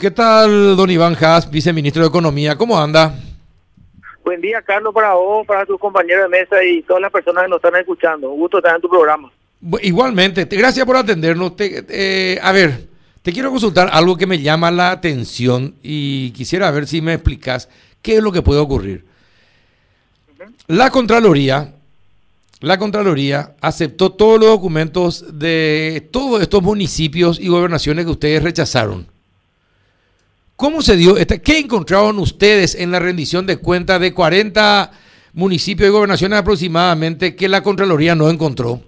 ¿Qué tal, don Iván Haas, viceministro de Economía? ¿Cómo anda? Buen día, Carlos, para vos, para tus compañeros de mesa y todas las personas que nos están escuchando. Un gusto estar en tu programa. Igualmente, gracias por atendernos. eh, a ver, te quiero consultar algo que me llama la atención y quisiera ver si me explicas qué es lo que puede ocurrir. La Contraloría, la Contraloría aceptó todos los documentos de todos estos municipios y gobernaciones que ustedes rechazaron. ¿Cómo se dio? Esta, ¿Qué encontraron ustedes en la rendición de cuentas de 40 municipios y gobernaciones aproximadamente que la Contraloría no encontró?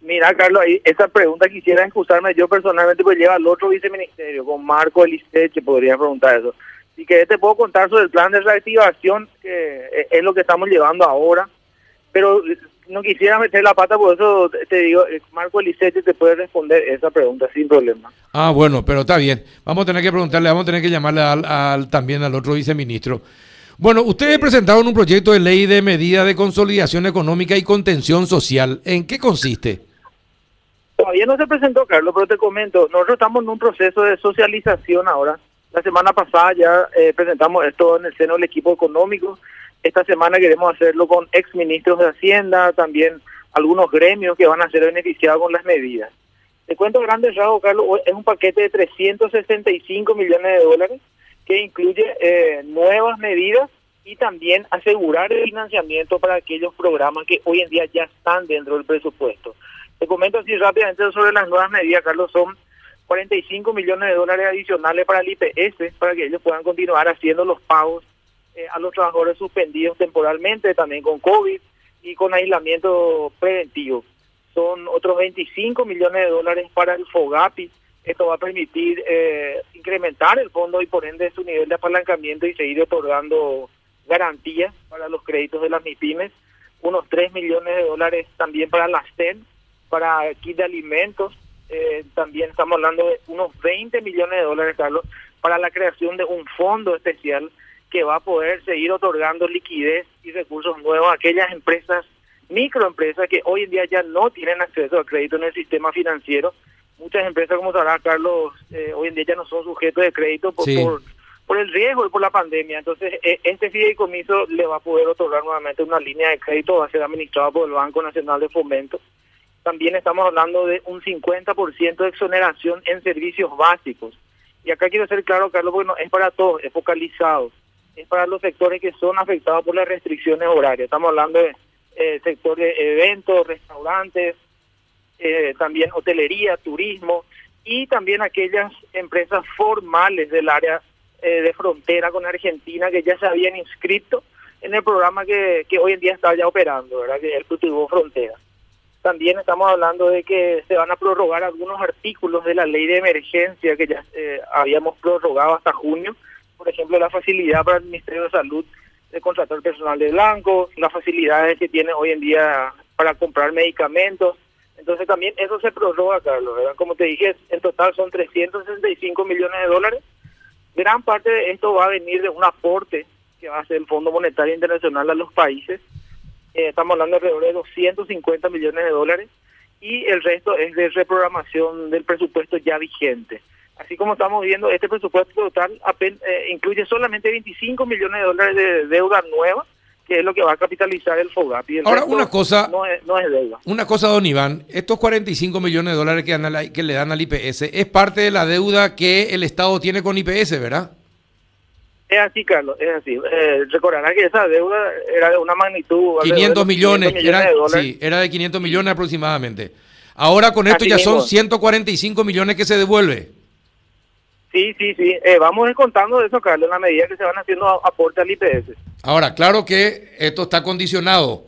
Mira, Carlos, esa pregunta quisiera excusarme yo personalmente, pues lleva al otro viceministerio, con Marco Elisteche, podría preguntar eso. Y que te puedo contar sobre el plan de reactivación, que es lo que estamos llevando ahora, pero no quisiera meter la pata, por eso te digo, eh, Marco Elisete te puede responder esa pregunta sin problema. Ah, bueno, pero está bien. Vamos a tener que preguntarle, vamos a tener que llamarle al, también al otro viceministro. Bueno, ustedes presentaron un proyecto de ley de medida de consolidación económica y contención social. ¿En qué consiste? Todavía no se presentó, Carlos, pero te comento, nosotros estamos en un proceso de socialización ahora. La semana pasada ya eh, presentamos esto en el seno del equipo económico esta semana queremos hacerlo con ex ministros de Hacienda, también algunos gremios que van a ser beneficiados con las medidas. Te cuento grandes rasgos, Carlos, es un paquete de 365 millones de dólares que incluye eh, nuevas medidas y también asegurar el financiamiento para aquellos programas que hoy en día ya están dentro del presupuesto. Te comento así rápidamente sobre las nuevas medidas, Carlos, son 45 millones de dólares adicionales para el IPS, para que ellos puedan continuar haciendo los pagos eh, a los trabajadores suspendidos temporalmente, también con COVID y con aislamiento preventivo. Son otros 25 millones de dólares para el FOGAPI. Esto va a permitir eh, incrementar el fondo y por ende su nivel de apalancamiento y seguir otorgando garantías para los créditos de las MIPIMES. Unos 3 millones de dólares también para la CEN, para kit de alimentos. Eh, también estamos hablando de unos 20 millones de dólares, Carlos, para la creación de un fondo especial que va a poder seguir otorgando liquidez y recursos nuevos a aquellas empresas, microempresas que hoy en día ya no tienen acceso a crédito en el sistema financiero. Muchas empresas, como sabrá Carlos, eh, hoy en día ya no son sujetos de crédito por, por, el riesgo y por la pandemia. Entonces, e, este fideicomiso le va a poder otorgar nuevamente una línea de crédito, va a ser administrado por el Banco Nacional de Fomento. También estamos hablando de un 50% de exoneración en servicios básicos. Y acá quiero ser claro, Carlos, porque no es para todos, es focalizado es para los sectores que son afectados por las restricciones horarias. Estamos hablando de eh, sector de eventos, restaurantes, eh, también hotelería, turismo y también aquellas empresas formales del área eh, de frontera con Argentina que ya se habían inscrito en el programa que, hoy en día está ya operando, ¿verdad? que es el Cultivo Frontera. También estamos hablando de que se van a prorrogar algunos artículos de la ley de emergencia que ya eh, habíamos prorrogado hasta junio por ejemplo, la facilidad para el Ministerio de Salud de contratar personal de blanco, las facilidades que tiene hoy en día para comprar medicamentos. Entonces también eso se prorroga, Carlos. Como te dije, en total son 365 millones de dólares. Gran parte de esto va a venir de un aporte que va a hacer el Fondo Monetario Internacional a los países. Eh, estamos hablando de alrededor de 250 millones de dólares y el resto es de reprogramación del presupuesto ya vigente así como estamos viendo, este presupuesto total eh, incluye solamente 25 millones de dólares de deuda nueva, que es lo que va a capitalizar el FOGAP. Ahora, una cosa, no es, no es, deuda. Una cosa, don Iván, estos 45 millones de dólares que, que le dan al IPS es parte de la deuda que el Estado tiene con IPS, ¿verdad? Es así, Carlos, es así. Eh, recordará que esa deuda era de una magnitud... 500 millones, era, sí, era de 500 millones aproximadamente. Ahora con esto ya son 145 millones que se devuelve. Sí, sí, sí. Eh, vamos a ir contando eso, Carlos, en la medida que se van haciendo aportes al IPS. Ahora, claro que esto está condicionado.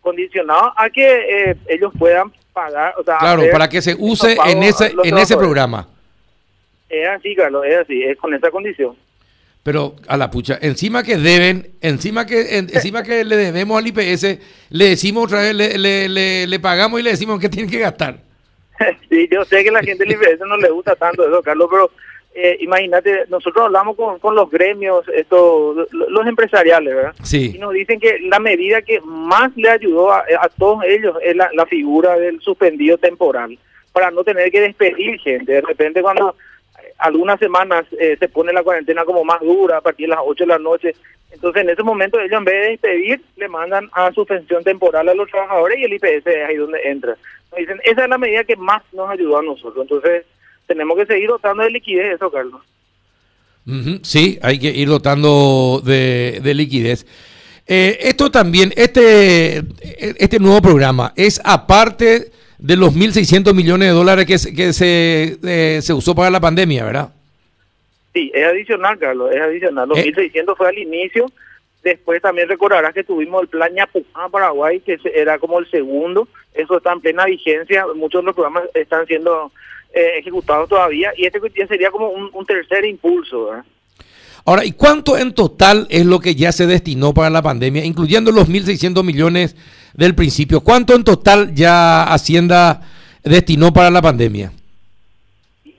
Condicionado a que eh, ellos puedan pagar. claro, para que se use en ese, en ese programa. Es así, Carlos, es así, es con esa condición. Pero a la pucha, encima que deben, encima que encima que le debemos al IPS, le decimos otra vez, le, le, le pagamos y le decimos que tienen que gastar. sí, yo sé que la gente libre no le gusta tanto eso, Carlos, pero eh, imagínate, nosotros hablamos con, con los gremios, esto, los empresariales, ¿verdad? Sí. Y nos dicen que la medida que más le ayudó a, todos ellos es la, figura del suspendido temporal. para no tener que despedir gente. De repente cuando algunas semanas eh, se pone la cuarentena como más dura a partir de las 8 de la noche. Entonces, en ese momento, ellos en vez de despedir, le mandan a suspensión temporal a los trabajadores y el IPS es ahí donde entra. Dicen, esa es la medida que más nos ayudó a nosotros. Entonces, tenemos que seguir dotando de liquidez eso, Carlos. Sí, hay que ir dotando de, liquidez. Eh, esto también, este, este nuevo programa es aparte de los 1.600 millones de dólares que, que se, eh, se usó para la pandemia, ¿verdad? Sí, es adicional, Carlos, es adicional. Los 1.600 eh. fue al inicio. Después también recordarás que tuvimos el plan Ñapujá Paraguay, que era como el segundo. Eso está en plena vigencia. Muchos de los programas están siendo eh, ejecutados todavía. Y este sería como un, un tercer impulso, ¿verdad? Ahora, ¿y cuánto en total es lo que ya se destinó para la pandemia, incluyendo los 1.600 millones del principio. ¿Cuánto en total ya Hacienda destinó para la pandemia?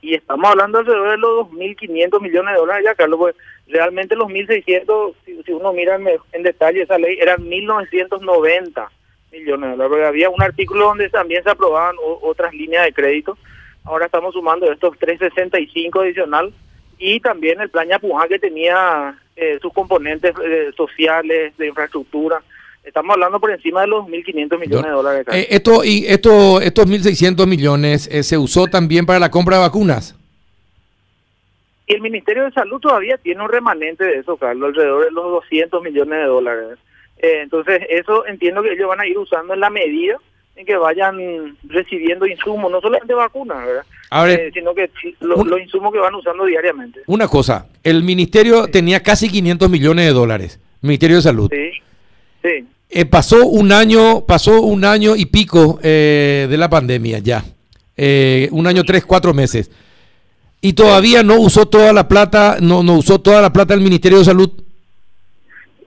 Y estamos hablando alrededor de los 2.500 millones de dólares ya, Carlos, pues realmente los 1.600, si, uno mira en, detalle esa ley, eran 1.990 millones de dólares. Había un artículo donde también se aprobaban otras líneas de crédito. Ahora estamos sumando estos 365 adicional y también el plan Yapujá que tenía eh, sus componentes eh, sociales, de infraestructura. Estamos hablando por encima de los 1.500 millones de dólares. Eh, esto, y esto, estos 1.600 millones eh, se usó también para la compra de vacunas. Y el Ministerio de Salud todavía tiene un remanente de eso, Carlos, alrededor de los 200 millones de dólares. Eh, entonces, eso entiendo que ellos van a ir usando en la medida en que vayan recibiendo insumos, no solamente vacunas, ¿verdad? sino que los insumos que van usando diariamente. Una cosa, el Ministerio tenía casi 500 millones de dólares, Ministerio de Salud. Sí, sí. Eh, pasó un año, pasó un año y pico eh, de la pandemia ya, eh, un año tres, cuatro meses, y todavía no usó toda la plata, no, no usó toda la plata del Ministerio de Salud.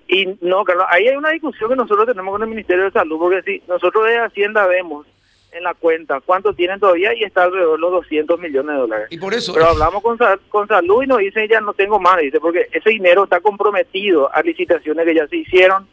Y no, Carlos, ahí hay una discusión que nosotros tenemos con el Ministerio de Salud, porque si nosotros de Hacienda vemos en la cuenta cuánto tienen todavía y está alrededor de los 200 millones de dólares. Y por eso. Pero hablamos con, con salud y nos dicen ya no tengo más, dice, porque ese dinero está comprometido a licitaciones que ya se hicieron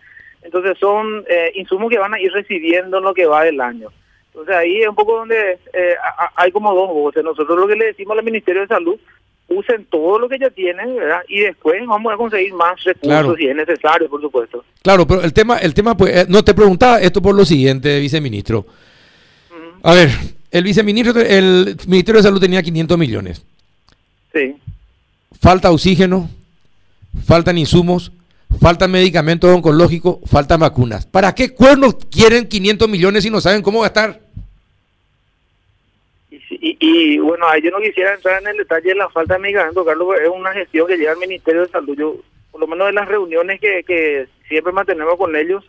entonces son eh, insumos que van a ir recibiendo en lo que va del año. Entonces ahí es un poco donde eh, hay como dos voces. Nosotros lo que le decimos al Ministerio de Salud, usen todo lo que ya tienen, ¿verdad? Y después vamos a conseguir más recursos si es necesario, por supuesto. Claro, pero el tema, el tema pues, eh, no te preguntaba esto por lo siguiente, viceministro. A ver, el viceministro, el Ministerio de Salud tenía 500 millones. Sí. Falta oxígeno, faltan insumos, faltan medicamentos oncológicos, faltan vacunas. ¿Para qué cuernos quieren 500 millones si no saben cómo gastar? Y, bueno, yo no quisiera entrar en el detalle de la falta de medicamentos, Carlos, es una gestión que lleva al Ministerio de Salud. Yo, por lo menos en las reuniones que, que siempre mantenemos con ellos,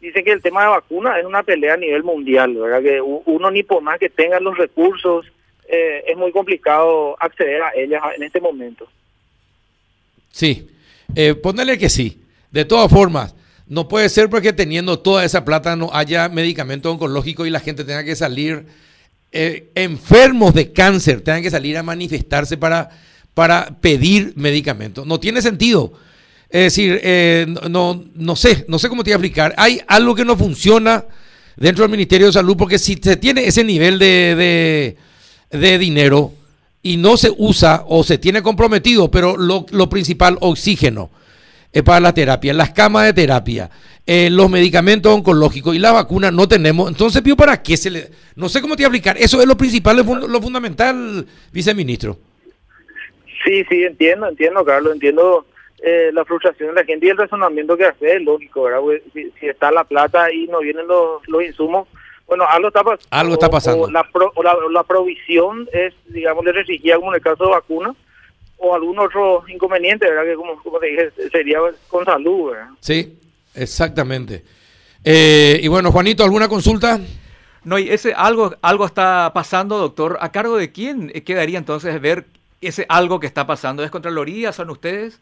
dicen que el tema de vacunas es una pelea a nivel mundial, ¿verdad? Que uno ni por más que tenga los recursos, eh, es muy complicado acceder a ellas en este momento. Sí, eh, ponerle que sí. De todas formas, no puede ser porque teniendo toda esa plata no haya medicamento oncológico y la gente tenga que salir eh, enfermos de cáncer, tengan que salir a manifestarse para, para pedir medicamentos. No tiene sentido. Es decir, eh, no, no sé, no sé cómo te voy a explicar. Hay algo que no funciona dentro del Ministerio de Salud porque si se tiene ese nivel de, de, de dinero, y no se usa o se tiene comprometido, pero lo, principal, oxígeno es para la terapia, las camas de terapia, eh, los medicamentos oncológicos y la vacuna no tenemos. Entonces, ¿para qué se le.? No sé cómo te voy a aplicar. Eso es lo principal, lo fundamental, viceministro. Sí, sí, entiendo, entiendo, Carlos, entiendo eh, la frustración de la gente y el razonamiento que hace, es lógico, ¿verdad? Pues, si, está la plata y no vienen los, los insumos bueno, algo está, algo está pasando. la, la, provisión es, digamos, le restringida como en el caso de vacuna o algún otro inconveniente, ¿verdad? Que como, como te dije, sería con salud, ¿verdad? Sí, exactamente. Eh, y bueno, Juanito, ¿alguna consulta? No, y ese algo, algo está pasando, doctor. ¿A cargo de quién quedaría entonces ver ese algo que está pasando? ¿Es Contraloría? ¿Son ustedes?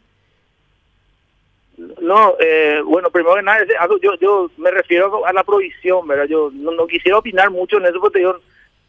No, eh, bueno, primero que nada, yo, yo me refiero a la provisión, ¿verdad? Yo no, quisiera opinar mucho en eso porque yo,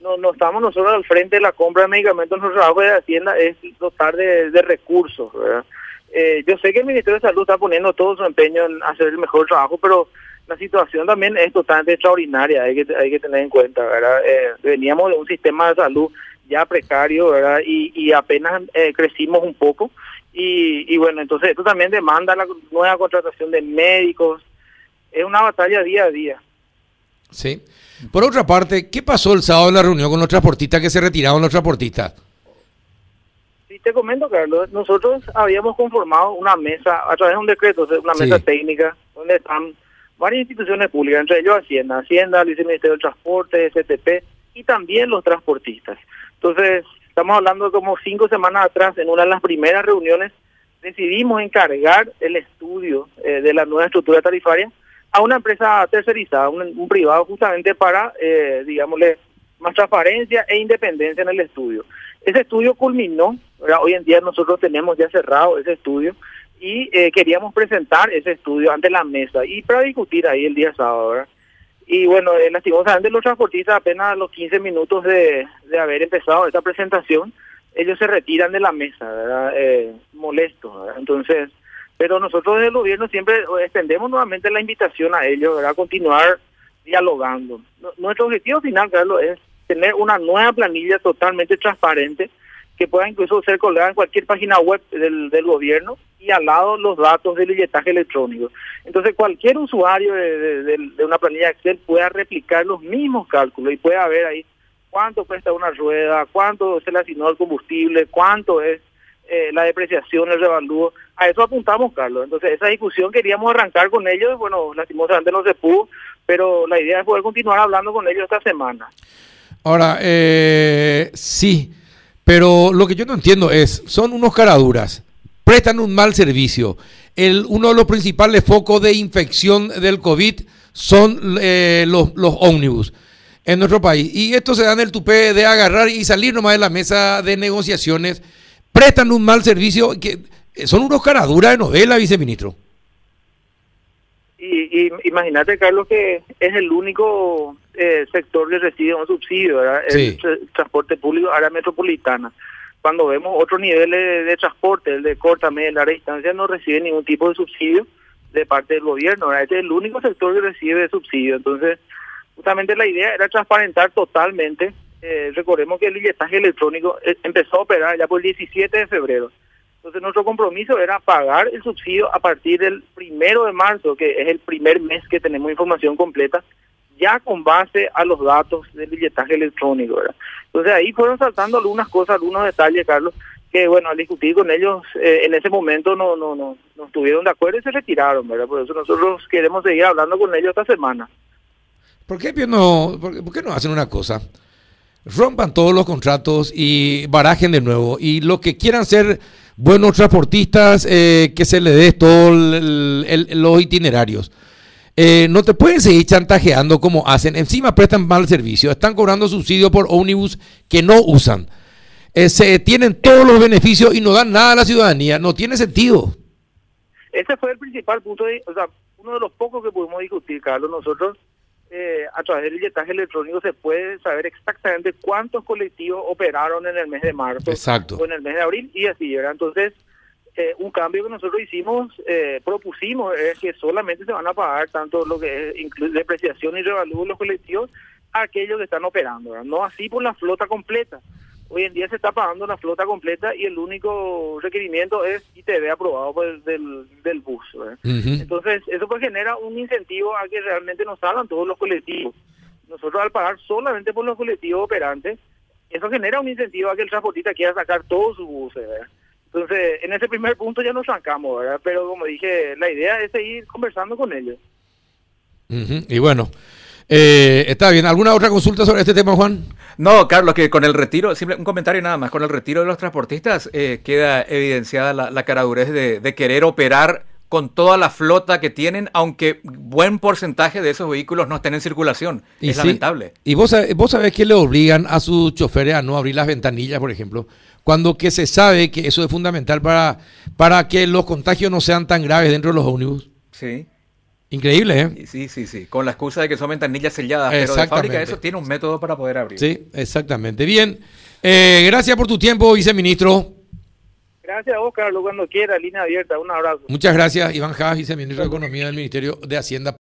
no, no estamos nosotros al frente de la compra de medicamentos, nuestro trabajo de Hacienda es dotar de, recursos, ¿verdad? Eh, yo sé que el Ministerio de Salud está poniendo todo su empeño en hacer el mejor trabajo, pero la situación también es totalmente extraordinaria, hay que, hay que tener en cuenta, ¿verdad? Eh, veníamos de un sistema de salud ya precario, ¿verdad? Y, y apenas eh, crecimos un poco. Y, y bueno, entonces esto también demanda la nueva contratación de médicos. Es una batalla día a día. Sí. Por otra parte, ¿qué pasó el sábado en la reunión con los transportistas que se retiraron los transportistas? Sí, te comento, Carlos. Nosotros habíamos conformado una mesa a través de un decreto, una mesa técnica, donde están varias instituciones públicas, entre ellos Hacienda, Hacienda, el Ministerio del Transporte, STP y también los transportistas. Entonces, estamos hablando de como cinco semanas atrás, en una de las primeras reuniones, decidimos encargar el estudio eh, de la nueva estructura tarifaria a una empresa tercerizada, un, privado, justamente para, eh, digámosle, más transparencia e independencia en el estudio. Ese estudio culminó, hoy en día nosotros tenemos ya cerrado ese estudio y eh, queríamos presentar ese estudio ante la mesa y para discutir ahí el día sábado. ¿verdad? Y bueno, eh, lastimosamente los transportistas apenas a los 15 minutos de, de haber empezado esta presentación, ellos se retiran de la mesa, ¿verdad? Eh, molestos. Entonces, pero nosotros desde el gobierno siempre extendemos nuevamente la invitación a ellos. A continuar dialogando. Nuestro objetivo final, Carlos, es tener una nueva planilla totalmente transparente que pueda incluso ser colgada en cualquier página web del, gobierno y al lado los datos del billetaje electrónico. Entonces cualquier usuario de, una planilla Excel pueda replicar los mismos cálculos y pueda ver ahí cuánto cuesta una rueda, cuánto se le asignó el combustible, cuánto es eh, la depreciación, el revalúo. A eso apuntamos, Carlos. Entonces esa discusión queríamos arrancar con ellos, bueno, lastimosamente no se pudo, pero la idea es poder continuar hablando con ellos esta semana. Ahora, eh, sí, pero lo que yo no entiendo es, son unos caraduras prestan un mal servicio. El, uno de los principales focos de infección del COVID son eh, los, los ómnibus en nuestro país. Y esto se da en el tupé de agarrar y salir nomás de la mesa de negociaciones. Prestan un mal servicio que eh, son unos caraduras de novela, viceministro. Y, imagínate, Carlos, que es el único eh, sector que recibe un subsidio, el transporte público área metropolitana cuando vemos otros niveles de, transporte, el de corta, media, larga distancia, no recibe ningún tipo de subsidio de parte del gobierno. Este es el único sector que recibe subsidio. Entonces, justamente la idea era transparentar totalmente. Eh, recordemos que el billetaje electrónico eh, empezó a operar ya por el 17 de febrero. Entonces, nuestro compromiso era pagar el subsidio a partir del primero de marzo, que es el primer mes que tenemos información completa ya con base a los datos del billetaje electrónico. ¿verdad? Entonces ahí fueron saltando algunas cosas, algunos detalles, Carlos, que bueno, al discutir con ellos eh, en ese momento no, no, no, no estuvieron de acuerdo y se retiraron, ¿verdad? Por eso nosotros queremos seguir hablando con ellos esta semana. ¿Por qué no, por, qué no hacen una cosa? Rompan todos los contratos y barajen de nuevo. Y lo que quieran ser buenos transportistas, eh, que se les dé todos los itinerarios. Eh, no te pueden seguir chantajeando como hacen. Encima prestan mal servicio. Están cobrando subsidio por ómnibus que no usan. Eh, se tienen todos los beneficios y no dan nada a la ciudadanía. No tiene sentido. Ese fue el principal punto, de, o sea, uno de los pocos que pudimos discutir, Carlos. Nosotros, eh, a través del billetaje electrónico, se puede saber exactamente cuántos colectivos operaron en el mes de marzo Exacto. o en el mes de abril y así, ¿verdad? Entonces, eh, un cambio que nosotros hicimos, eh, propusimos, es que solamente se van a pagar tanto lo que incluye depreciación y revalúo de los colectivos a aquellos que están operando, no así por la flota completa. Hoy en día se está pagando la flota completa y el único requerimiento es ITV aprobado pues, del, del bus. Entonces, eso pues genera un incentivo a que realmente nos salgan todos los colectivos. Nosotros al pagar solamente por los colectivos operantes, eso genera un incentivo a que el transportista quiera sacar todos sus buses. Entonces, en ese primer punto ya nos trancamos, ¿verdad? Pero como dije, la idea es seguir conversando con ellos. Y bueno, eh, está bien. ¿Alguna otra consulta sobre este tema, Juan? No, Carlos, que con el retiro, simple, un comentario nada más, con el retiro de los transportistas eh, queda evidenciada la, la caradurez de, de, querer operar con toda la flota que tienen, aunque buen porcentaje de esos vehículos no estén en circulación. es lamentable. Y vos, vos sabés que le obligan a sus choferes a no abrir las ventanillas, por ejemplo, cuando que se sabe que eso es fundamental para, para que los contagios no sean tan graves dentro de los ómnibus. Sí. Increíble, ¿eh? Sí, sí, sí. Con la excusa de que son ventanillas selladas, pero de fábrica eso tiene un método para poder abrir. Sí, exactamente. Bien. Eh, gracias por tu tiempo, viceministro. Gracias a vos, Carlos, cuando quiera, línea abierta. Un abrazo. Muchas gracias, Iván Jaas, viceministro de Economía del Ministerio de Hacienda.